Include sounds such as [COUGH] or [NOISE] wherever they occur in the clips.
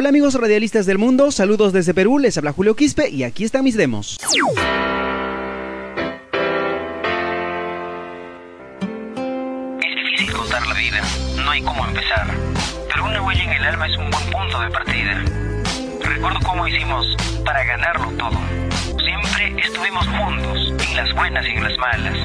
Hola amigos radialistas del mundo, saludos desde Perú, les habla Julio Quispe y aquí están mis demos. Es difícil contar la vida, no hay cómo empezar, pero una huella en el alma es un buen punto de partida. Recuerdo cómo hicimos para ganarlo todo. Siempre estuvimos juntos, en las buenas y en las malas.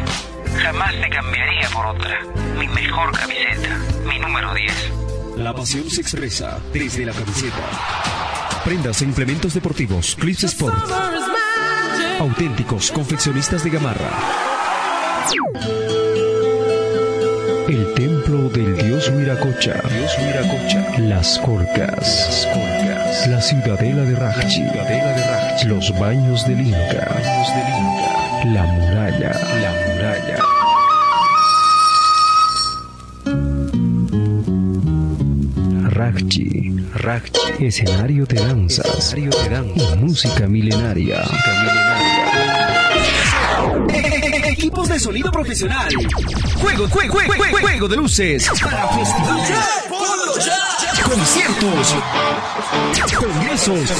Jamás te cambiaría por otra. Mi mejor camiseta, mi número 10. La pasión se expresa desde la camiseta. Prendas e implementos deportivos, Clips Sport. Auténticos confeccionistas de Gamarra. El templo del dios Huiracocha. Dios Huiracocha. Las. Colcas. La ciudadela de Rachi. Ciudadela de Rachi. Los baños del Inca. Baños del Inca. La muralla. La muralla. Rachi, Rachi, escenario de danzas, escenario de danzas y música milenaria. Música milenaria. Equipos de sonido profesional. Juego, juego, juego, juego, juego de luces. Para festivales. Conciertos. Congresos.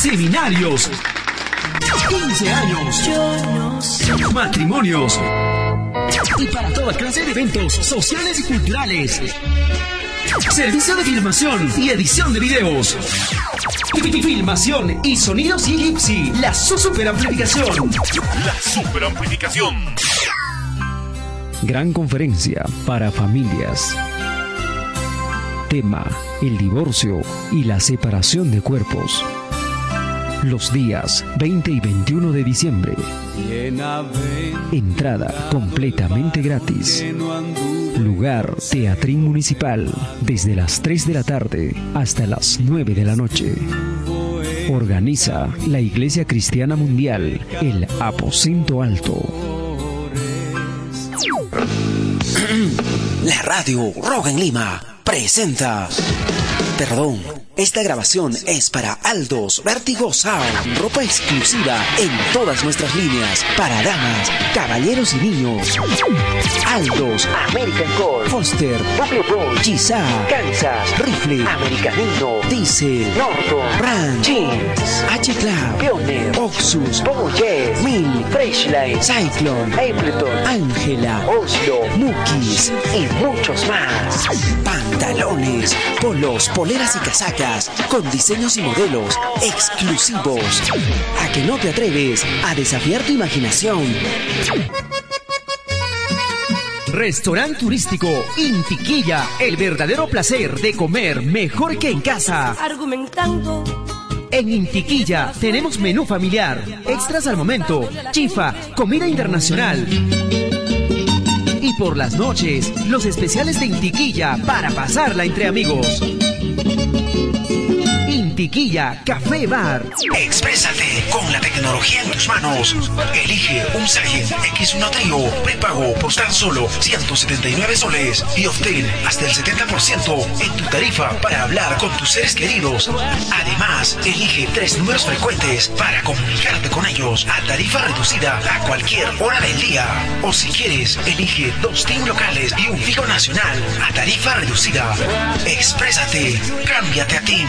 Seminarios. 15 años. Matrimonios. Y para toda clase de eventos sociales y culturales. Servicio de filmación y edición de videos. Filmación y sonidos y Gipsy. La super amplificación. La super amplificación. Gran conferencia para familias. Tema, el divorcio y la separación de cuerpos. Los días 20 y 21 de diciembre. Entrada completamente gratis. Lugar Teatrín Municipal desde las 3 de la tarde hasta las 9 de la noche. Organiza la Iglesia Cristiana Mundial, el Aposento Alto. [CLEARS THROAT] La radio Roga en Lima presenta. Perdón, esta grabación es para Aldos Vertigo Sound. Ropa exclusiva en todas nuestras líneas. Para damas, caballeros y niños. Aldos, American Core, Foster, Bucle Pro, Giza, Kansas, Rifle, Americanino, Diesel, Norton, Ram, Jeans, H-Club, Pioneer, Oxus, Bobojet, Mil, Freshline, Cyclone, Ableton, Ángela, Oslo, Mukis y muchos más. Pantalones, polos, poleras y casacas con diseños y modelos exclusivos. A que no te atreves a desafiar tu imaginación. Restaurante turístico Intiquilla, el verdadero placer de comer mejor que en casa. Argumentando. En Intiquilla tenemos menú familiar, extras al momento, chifa, comida internacional. Y por las noches, los especiales de Intiquilla para pasarla entre amigos. Intiquilla Café Bar. Exprésate con la tecnología en tus manos. Elige un Scion X1 Trio prepago por tan solo 179 soles y obtén hasta el 70% en tu tarifa para hablar con tus seres queridos. Además, elige tres números frecuentes para comunicarte con ellos a tarifa reducida a cualquier hora del día. O si quieres, elige dos team locales y un fijo nacional a tarifa reducida. Exprésate, cámbiate a team.